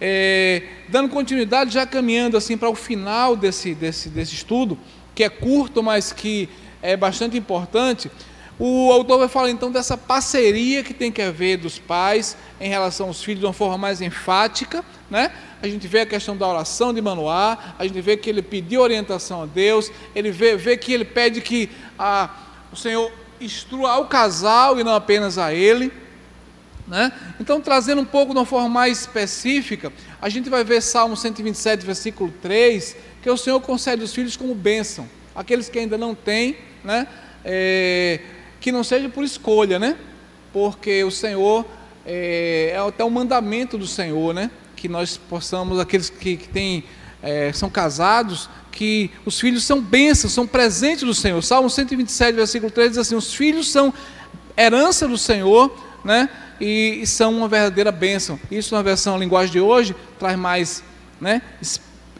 é, dando continuidade, já caminhando assim para o final desse, desse, desse estudo, que é curto, mas que é bastante importante, o autor vai falar então dessa parceria que tem que haver dos pais em relação aos filhos de uma forma mais enfática, né? A gente vê a questão da oração de Manoá, a gente vê que ele pediu orientação a Deus, ele vê, vê que ele pede que a, o Senhor instrua ao casal e não apenas a ele. Né? Então, trazendo um pouco de uma forma mais específica, a gente vai ver Salmo 127, versículo 3, que o Senhor concede os filhos como bênção. Aqueles que ainda não têm, né? É, que não seja por escolha, né? Porque o Senhor, é, é até um mandamento do Senhor, né? Que nós possamos, aqueles que, que têm, é, são casados, que os filhos são bênçãos, são presentes do Senhor. Salmo 127, versículo 3 diz assim: os filhos são herança do Senhor, né? E, são uma verdadeira bênção. Isso na versão linguagem de hoje traz mais, né?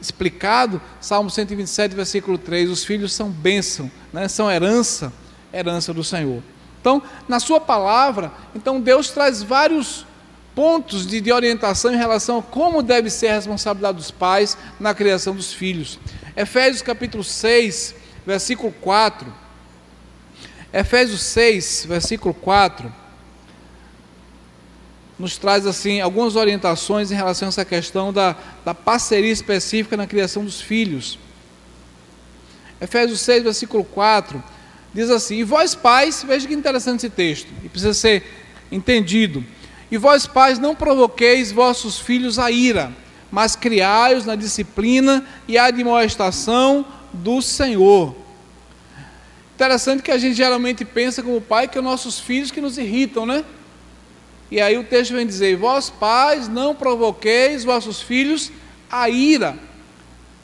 Explicado, Salmo 127, versículo 3: os filhos são bênção, né? são herança, herança do Senhor. Então, na sua palavra, então Deus traz vários pontos de, de, orientação em relação a como deve ser a responsabilidade dos pais na criação dos filhos. Efésios capítulo 6, versículo 4. Efésios 6, versículo 4, nos traz assim algumas orientações em relação a essa questão da, da parceria específica na criação dos filhos. Efésios 6, versículo 4, diz assim: E vós pais, veja que interessante esse texto, e precisa ser entendido. E vós, pais, não provoqueis vossos filhos a ira, mas criai-os na disciplina e admoestação do Senhor. Interessante que a gente geralmente pensa como pai que é os nossos filhos que nos irritam, né? E aí o texto vem dizer: Vós, pais, não provoqueis vossos filhos a ira,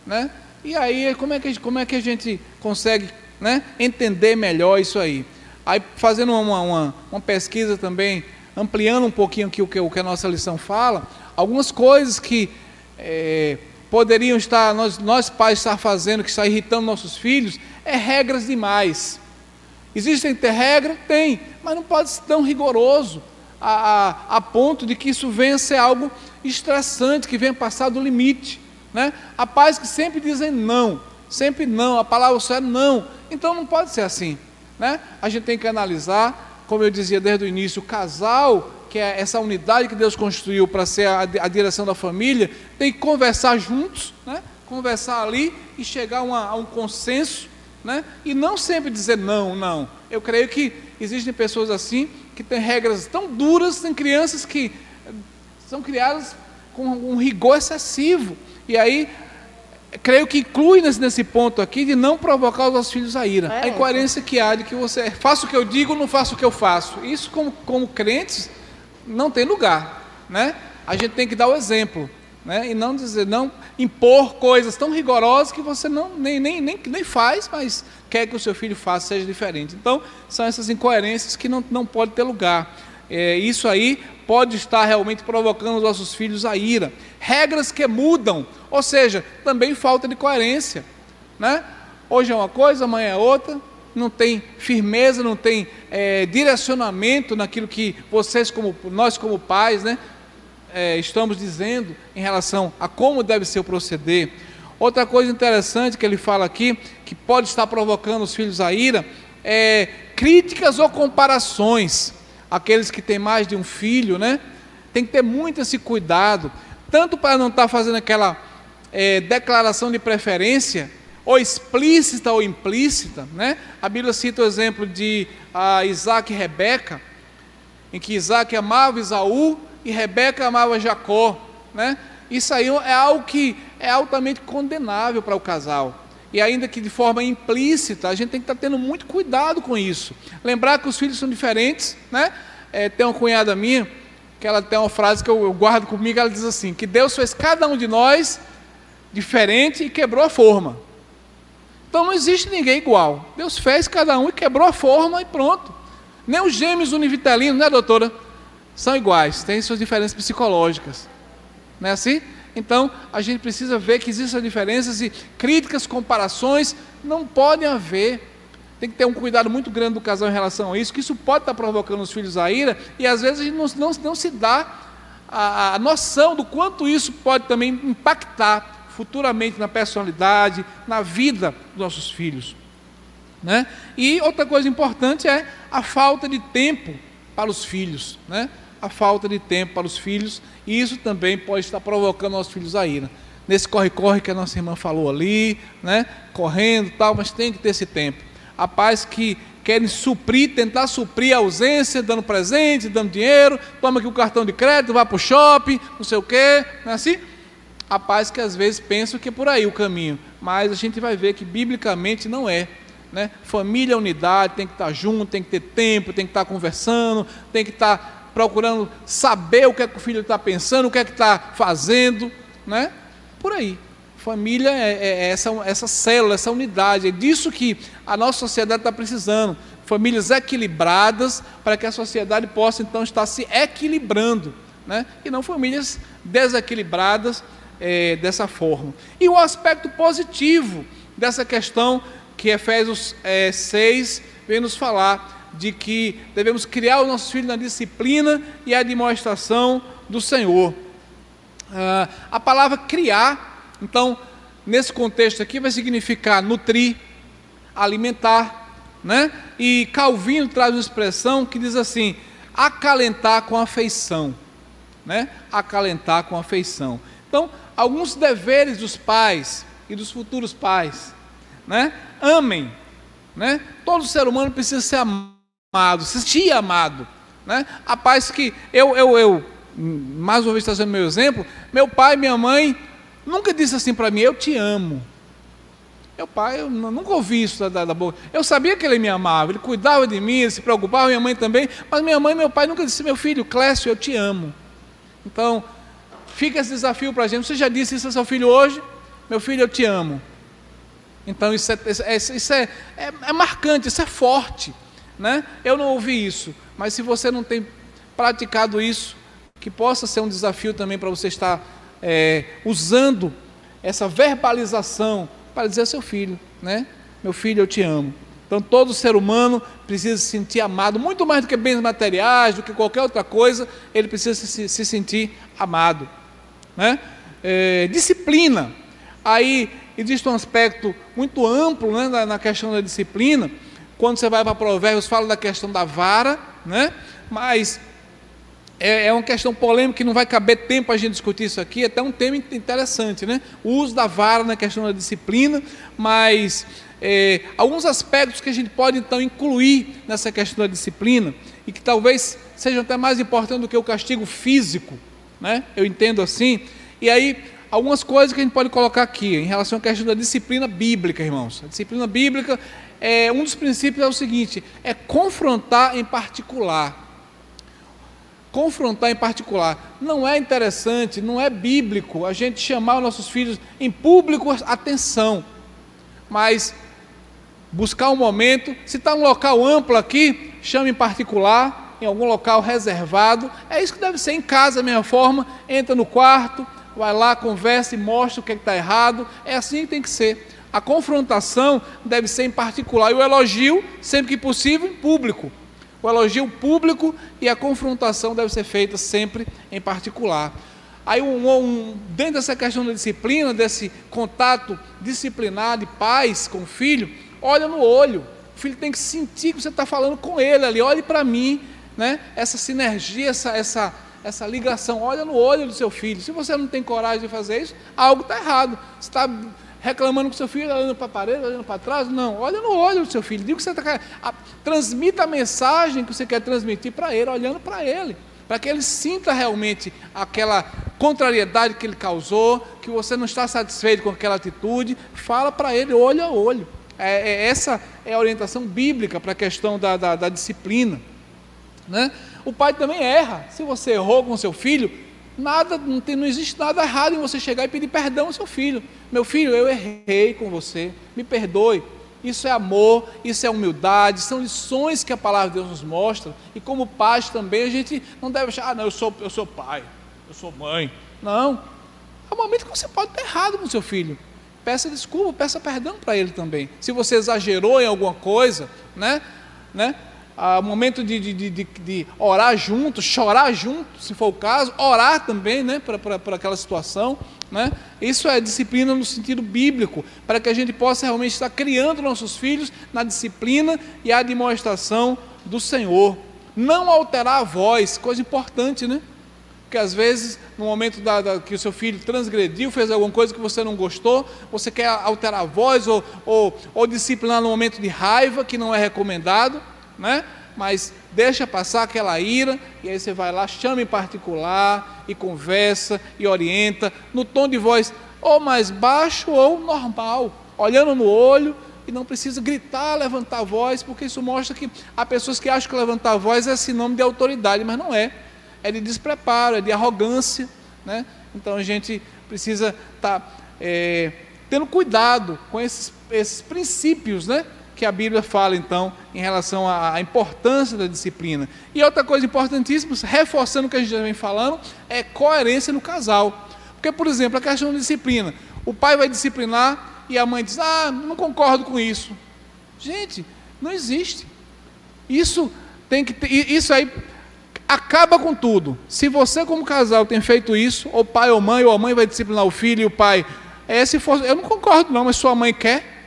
né? E aí, como é que, como é que a gente consegue né, entender melhor isso aí? Aí, fazendo uma, uma, uma pesquisa também ampliando um pouquinho aqui o que, o que a nossa lição fala, algumas coisas que é, poderiam estar, nós, nós pais estar fazendo, que está irritando nossos filhos, é regras demais. Existem ter regra? Tem, mas não pode ser tão rigoroso a, a, a, ponto de que isso venha a ser algo estressante, que venha passar do limite. Né? Há pais que sempre dizem não, sempre não, a palavra só é não. Então não pode ser assim. Né? A gente tem que analisar como eu dizia desde o início, o casal, que é essa unidade que Deus construiu para ser a, a, direção da família, tem que conversar juntos, né? conversar ali e chegar uma, a um consenso, né? e não sempre dizer não, não. Eu creio que existem pessoas assim, que têm regras tão duras, tem crianças que são criadas com um rigor excessivo, e aí creio que inclui nesse, nesse, ponto aqui de não provocar os nossos filhos a ira. É, a incoerência que há de que você faça o que eu digo, não faça o que eu faço. Isso, como, como crentes, não tem lugar. Né? A gente tem que dar o exemplo. Né? E não dizer, não impor coisas tão rigorosas que você não, nem, nem, nem, nem faz, mas quer que o seu filho faça, seja diferente. Então, são essas incoerências que não, não pode ter lugar. É, isso aí pode estar realmente provocando os nossos filhos a ira. Regras que mudam, ou seja, também falta de coerência. Né? Hoje é uma coisa, amanhã é outra, não tem firmeza, não tem é, direcionamento naquilo que vocês, como nós como pais, né, é, estamos dizendo em relação a como deve ser o proceder. Outra coisa interessante que ele fala aqui, que pode estar provocando os filhos a ira, é críticas ou comparações aqueles que têm mais de um filho, né? Tem que ter muito esse cuidado, tanto para não estar fazendo aquela é, declaração de preferência, ou explícita ou implícita, né? A Bíblia cita o exemplo de ah, Isaac e Rebeca, em que Isaac amava Isaú e Rebeca amava Jacó, né? Isso aí é algo que é altamente condenável para o casal. E ainda que de forma implícita, a gente tem que estar tendo muito cuidado com isso. Lembrar que os filhos são diferentes, né? É, tem uma cunhada minha, que ela tem uma frase que eu, eu guardo comigo, ela diz assim, que Deus fez cada um de nós diferente e quebrou a forma. Então não existe ninguém igual. Deus fez cada um e quebrou a forma e pronto. Nem os gêmeos univitelinos, né, doutora? São iguais, têm suas diferenças psicológicas. Não é assim? Então, a gente precisa ver que existem diferenças e críticas, comparações, não podem haver. Tem que ter um cuidado muito grande do casal em relação a isso, que isso pode estar provocando os filhos a ira, e às vezes a gente não, não, não se dá a, a noção do quanto isso pode também impactar futuramente na personalidade, na vida dos nossos filhos. Né? E outra coisa importante é a falta de tempo para os filhos. Né? A falta de tempo para os filhos, e isso também pode estar provocando nossos filhos a ira. Nesse corre-corre que a nossa irmã falou ali, né? correndo tal, mas tem que ter esse tempo. Há pais que querem suprir, tentar suprir a ausência, dando presente, dando dinheiro, toma aqui o cartão de crédito, vai para o shopping, não sei o quê, não é assim? Há pais que às vezes pensam que é por aí o caminho, mas a gente vai ver que biblicamente não é. Né? Família é unidade, tem que estar junto, tem que ter tempo, tem que estar conversando, tem que estar procurando saber o que é que o filho está pensando, o que é que está fazendo, né? Por aí. Família é, é, é essa, essa célula, essa unidade, é disso que a nossa sociedade está precisando. Famílias equilibradas para que a sociedade possa então estar se equilibrando, né? e não famílias desequilibradas é, dessa forma. E o aspecto positivo dessa questão que Efésios é, 6 vem nos falar de que devemos criar os nossos filhos na disciplina e a demonstração do Senhor. Ah, a palavra criar, então, nesse contexto aqui, vai significar nutrir, alimentar, né? E Calvino traz uma expressão que diz assim: acalentar com afeição, né? Acalentar com afeição. Então, alguns deveres dos pais e dos futuros pais, né? Amem, né? Todo ser humano precisa ser amado, se sentir amado, né? Há pais que eu, eu, eu, mais uma vez trazendo meu exemplo, meu pai e minha mãe nunca disse assim para mim, eu te amo. Meu pai, eu nunca ouvi isso da, da, boca. Eu sabia que ele me amava, ele cuidava de mim, ele se preocupava, minha mãe também, mas minha mãe e meu pai nunca disse, meu filho, Clécio, eu te amo. Então, Fica esse desafio para a gente. Você já disse isso ao seu filho hoje? Meu filho, eu te amo. Então isso é, é, isso é, é, é marcante, isso é forte. Né? Eu não ouvi isso, mas se você não tem praticado isso, que possa ser um desafio também para você estar é, usando essa verbalização para dizer ao seu filho, né? Meu filho, eu te amo. Então todo ser humano precisa se sentir amado, muito mais do que bens materiais, do que qualquer outra coisa, ele precisa se, se sentir amado né? É, disciplina. Aí existe um aspecto muito amplo né, na, questão da disciplina. Quando você vai para Provérbios, fala da questão da vara, né? mas é, é uma questão polêmica que não vai caber tempo a gente discutir isso aqui. É até um tema interessante, né? O uso da vara na questão da disciplina, mas é, alguns aspectos que a gente pode então incluir nessa questão da disciplina e que talvez sejam até mais importantes do que o castigo físico né? Eu entendo assim. E aí, algumas coisas que a gente pode colocar aqui em relação à questão da disciplina bíblica, irmãos. A disciplina bíblica, é, um dos princípios é o seguinte: é confrontar em particular. Confrontar em particular. Não é interessante, não é bíblico a gente chamar os nossos filhos em público atenção, mas buscar um momento. Se está um local amplo aqui, chame em particular em algum local reservado. É isso que deve ser em casa, da mesma forma. Entra no quarto, vai lá, conversa e mostra o que é está errado. É assim que tem que ser. A confrontação deve ser em particular e o elogio, sempre que possível, em público. O elogio público e a confrontação deve ser feita sempre em particular. Aí, um, um, dentro dessa questão da disciplina, desse contato disciplinar de pais com o filho, olha no olho. O filho tem que sentir que você está falando com ele ali. Olhe para mim, né, essa sinergia, essa, essa, essa ligação. Olha no olho do seu filho. Se você não tem coragem de fazer isso, algo está errado. Você está reclamando com seu filho, olhando para a parede, olhando para trás. Não, olha no olho do seu filho. Diga que você está. Transmita a mensagem que você quer transmitir para ele, olhando para ele. para que ele sinta realmente aquela contrariedade que ele causou, que você não está satisfeito com aquela atitude, fala para ele olho a olho. É, é, essa é a orientação bíblica para a questão da, da, da disciplina. Né? O pai também erra. Se você errou com seu filho, nada, não, tem, não existe nada errado em você chegar e pedir perdão ao seu filho. Meu filho, eu errei com você, me perdoe. Isso é amor, isso é humildade, são lições que a palavra de Deus nos mostra. E como pais também, a gente não deve achar, ah, não, eu sou, eu sou pai, eu sou mãe. Não. Há um momento que você pode estar errado com seu filho. Peça desculpa, peça perdão para ele também. Se você exagerou em alguma coisa, né? né? Ah, momento de, de, de, de, orar junto, chorar junto, se for o caso, orar também né, para aquela situação. Né? Isso é disciplina no sentido bíblico, para que a gente possa realmente estar criando nossos filhos na disciplina e a demonstração do Senhor. Não alterar a voz, coisa importante, né? Porque às vezes, no momento da, da, que o seu filho transgrediu, fez alguma coisa que você não gostou, você quer alterar a voz ou, ou, ou disciplinar no momento de raiva, que não é recomendado né? Mas deixa passar aquela ira e aí você vai lá, chama em particular e conversa e orienta no tom de voz ou mais baixo ou normal, olhando no olho e não precisa gritar, levantar a voz, porque isso mostra que há pessoas que acham que levantar a voz é sinônimo de autoridade, mas não é. É de despreparo, é de arrogância, né? Então a gente precisa estar tá, é, tendo cuidado com esses, esses princípios, né? Que a Bíblia fala, então, em relação à importância da disciplina. E outra coisa importantíssima, reforçando o que a gente já vem falando, é coerência no casal. Porque, por exemplo, a questão da disciplina. O pai vai disciplinar e a mãe diz: Ah, não concordo com isso. Gente, não existe. Isso tem que ter, isso aí acaba com tudo. Se você, como casal, tem feito isso, ou pai ou mãe, ou a mãe vai disciplinar o filho e o pai. É, se for, eu não concordo, não, mas sua mãe quer.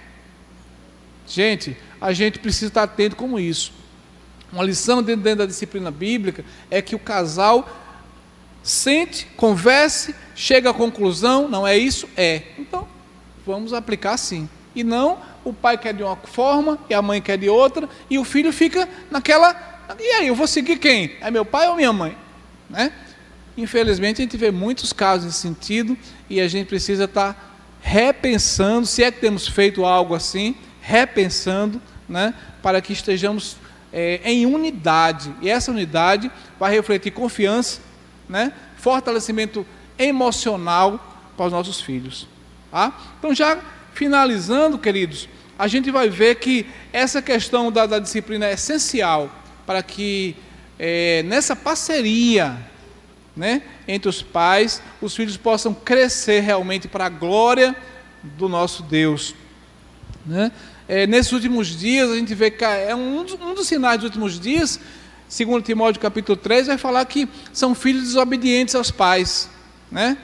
Gente, a gente precisa estar atento como isso. Uma lição dentro, dentro da disciplina bíblica é que o casal sente, converse, chega à conclusão, não é isso? É. Então, vamos aplicar assim. E não o pai quer de uma forma e a mãe quer de outra, e o filho fica naquela. E aí, eu vou seguir quem? É meu pai ou minha mãe? Né? Infelizmente, a gente vê muitos casos nesse sentido e a gente precisa estar repensando se é que temos feito algo assim repensando, né, para que estejamos é, em unidade. E essa unidade vai refletir confiança, né, fortalecimento emocional para os nossos filhos. Tá? Então, já finalizando, queridos, a gente vai ver que essa questão da, da disciplina é essencial para que é, nessa parceria né, entre os pais, os filhos possam crescer realmente para a glória do nosso Deus. Né? É, nesses últimos dias, a gente vê que é um, um dos sinais dos últimos dias, segundo Timóteo capítulo 3, vai falar que são filhos desobedientes aos pais. Né?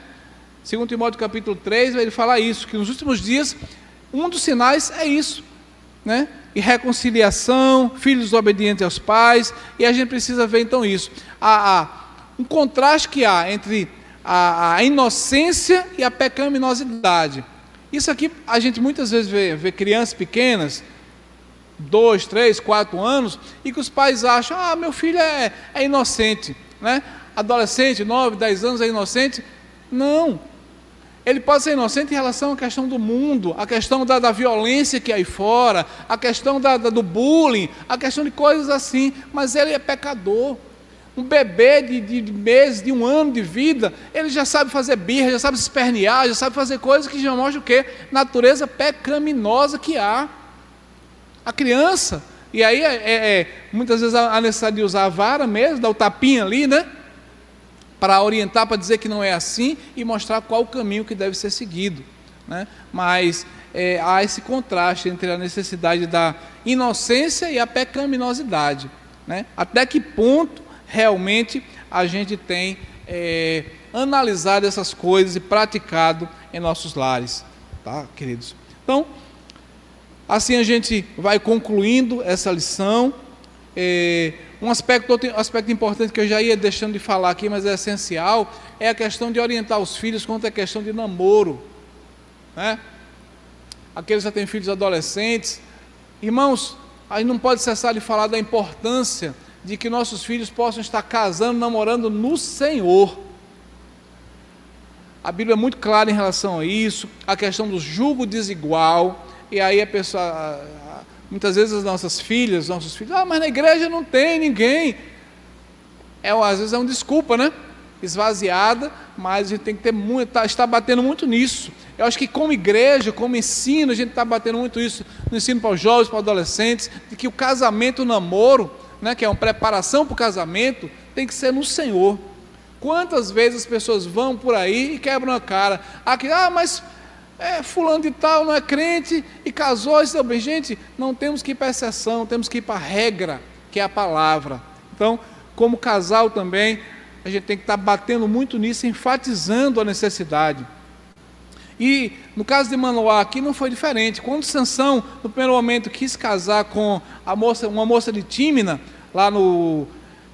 Segundo Timóteo capítulo 3, ele fala isso, que nos últimos dias, um dos sinais é isso. Né? E reconciliação, filhos desobedientes aos pais, e a gente precisa ver então isso. Há, há um contraste que há entre a, a inocência e a pecaminosidade. Isso aqui a gente muitas vezes vê, vê crianças pequenas, dois, três, quatro anos, e que os pais acham, ah, meu filho é, é inocente, né? Adolescente, nove, dez anos é inocente. Não. Ele pode ser inocente em relação à questão do mundo, a questão da, da violência que há aí fora, a questão da, da, do bullying, a questão de coisas assim, mas ele é pecador. Um bebê de, de, de, meses, de um ano de vida, ele já sabe fazer birra, já sabe se espernear, já sabe fazer coisas que já mostram o quê? Natureza pecaminosa que há. A criança, e aí é, é, é muitas vezes a necessidade de usar a vara mesmo, dar o tapinha ali, né? Para orientar, para dizer que não é assim e mostrar qual o caminho que deve ser seguido. Né? Mas é, há esse contraste entre a necessidade da inocência e a pecaminosidade. Né? Até que ponto realmente a gente tem é, analisado essas coisas e praticado em nossos lares, tá, queridos? Então, assim a gente vai concluindo essa lição. É, um aspecto, outro aspecto importante que eu já ia deixando de falar aqui, mas é essencial, é a questão de orientar os filhos quanto à questão de namoro. Né? Aqueles que já têm filhos adolescentes. Irmãos, a gente não pode cessar de falar da importância de que nossos filhos possam estar casando, namorando no Senhor. A Bíblia é muito clara em relação a isso, a questão do julgo desigual, e aí a pessoa, muitas vezes as nossas filhas, nossos filhos, ah, mas na igreja não tem ninguém. É, às vezes é uma desculpa, né? Esvaziada, mas a gente tem que ter muito, tá, está batendo muito nisso. Eu acho que como igreja, como ensino, a gente está batendo muito isso no ensino para os jovens, para os adolescentes, de que o casamento, o namoro, né, que é uma preparação para o casamento, tem que ser no Senhor. Quantas vezes as pessoas vão por aí e quebram a cara? Aqui, ah, mas é, fulano de tal não é crente e casou. Isso, bem, gente, não temos que ir para exceção, temos que ir para a regra, que é a palavra. Então, como casal também, a gente tem que estar batendo muito nisso, enfatizando a necessidade. E no caso de Manoá aqui não foi diferente. Quando Sansão, no primeiro momento, quis casar com a moça, uma moça de Tímina, lá no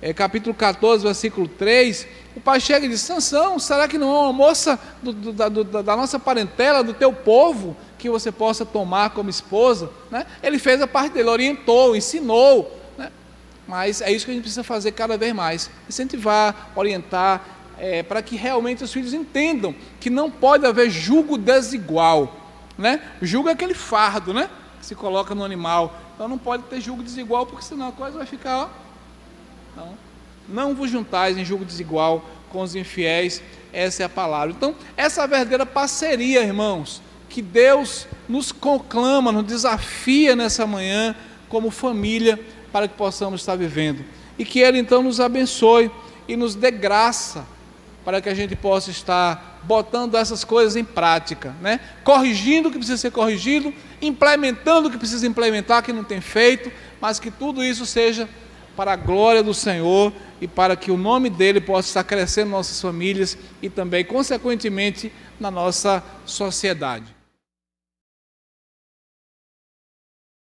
é, capítulo 14, versículo 3, o pai chega e diz: Sansão, será que não é uma moça do, do, da, do, da, nossa parentela, do teu povo, que você possa tomar como esposa? Né? Ele fez a parte dele, orientou, ensinou. Né? Mas é isso que a gente precisa fazer cada vez mais: incentivar, orientar, é, para que realmente os filhos entendam que não pode haver julgo desigual. Né? Julgo é aquele fardo né? que se coloca no animal. Então não pode ter julgo desigual, porque senão a coisa vai ficar. Ó, então, não vos juntais em julgo desigual com os infiéis, essa é a palavra. Então, essa é verdadeira parceria, irmãos, que Deus nos conclama, nos desafia nessa manhã, como família, para que possamos estar vivendo. E que Ele então nos abençoe e nos dê graça para que a gente possa estar botando essas coisas em prática, né? corrigindo o que precisa ser corrigido, implementando o que precisa implementar, que não tem feito, mas que tudo isso seja para a glória do Senhor e para que o nome dele possa estar crescendo em nossas famílias e também, consequentemente, na nossa sociedade.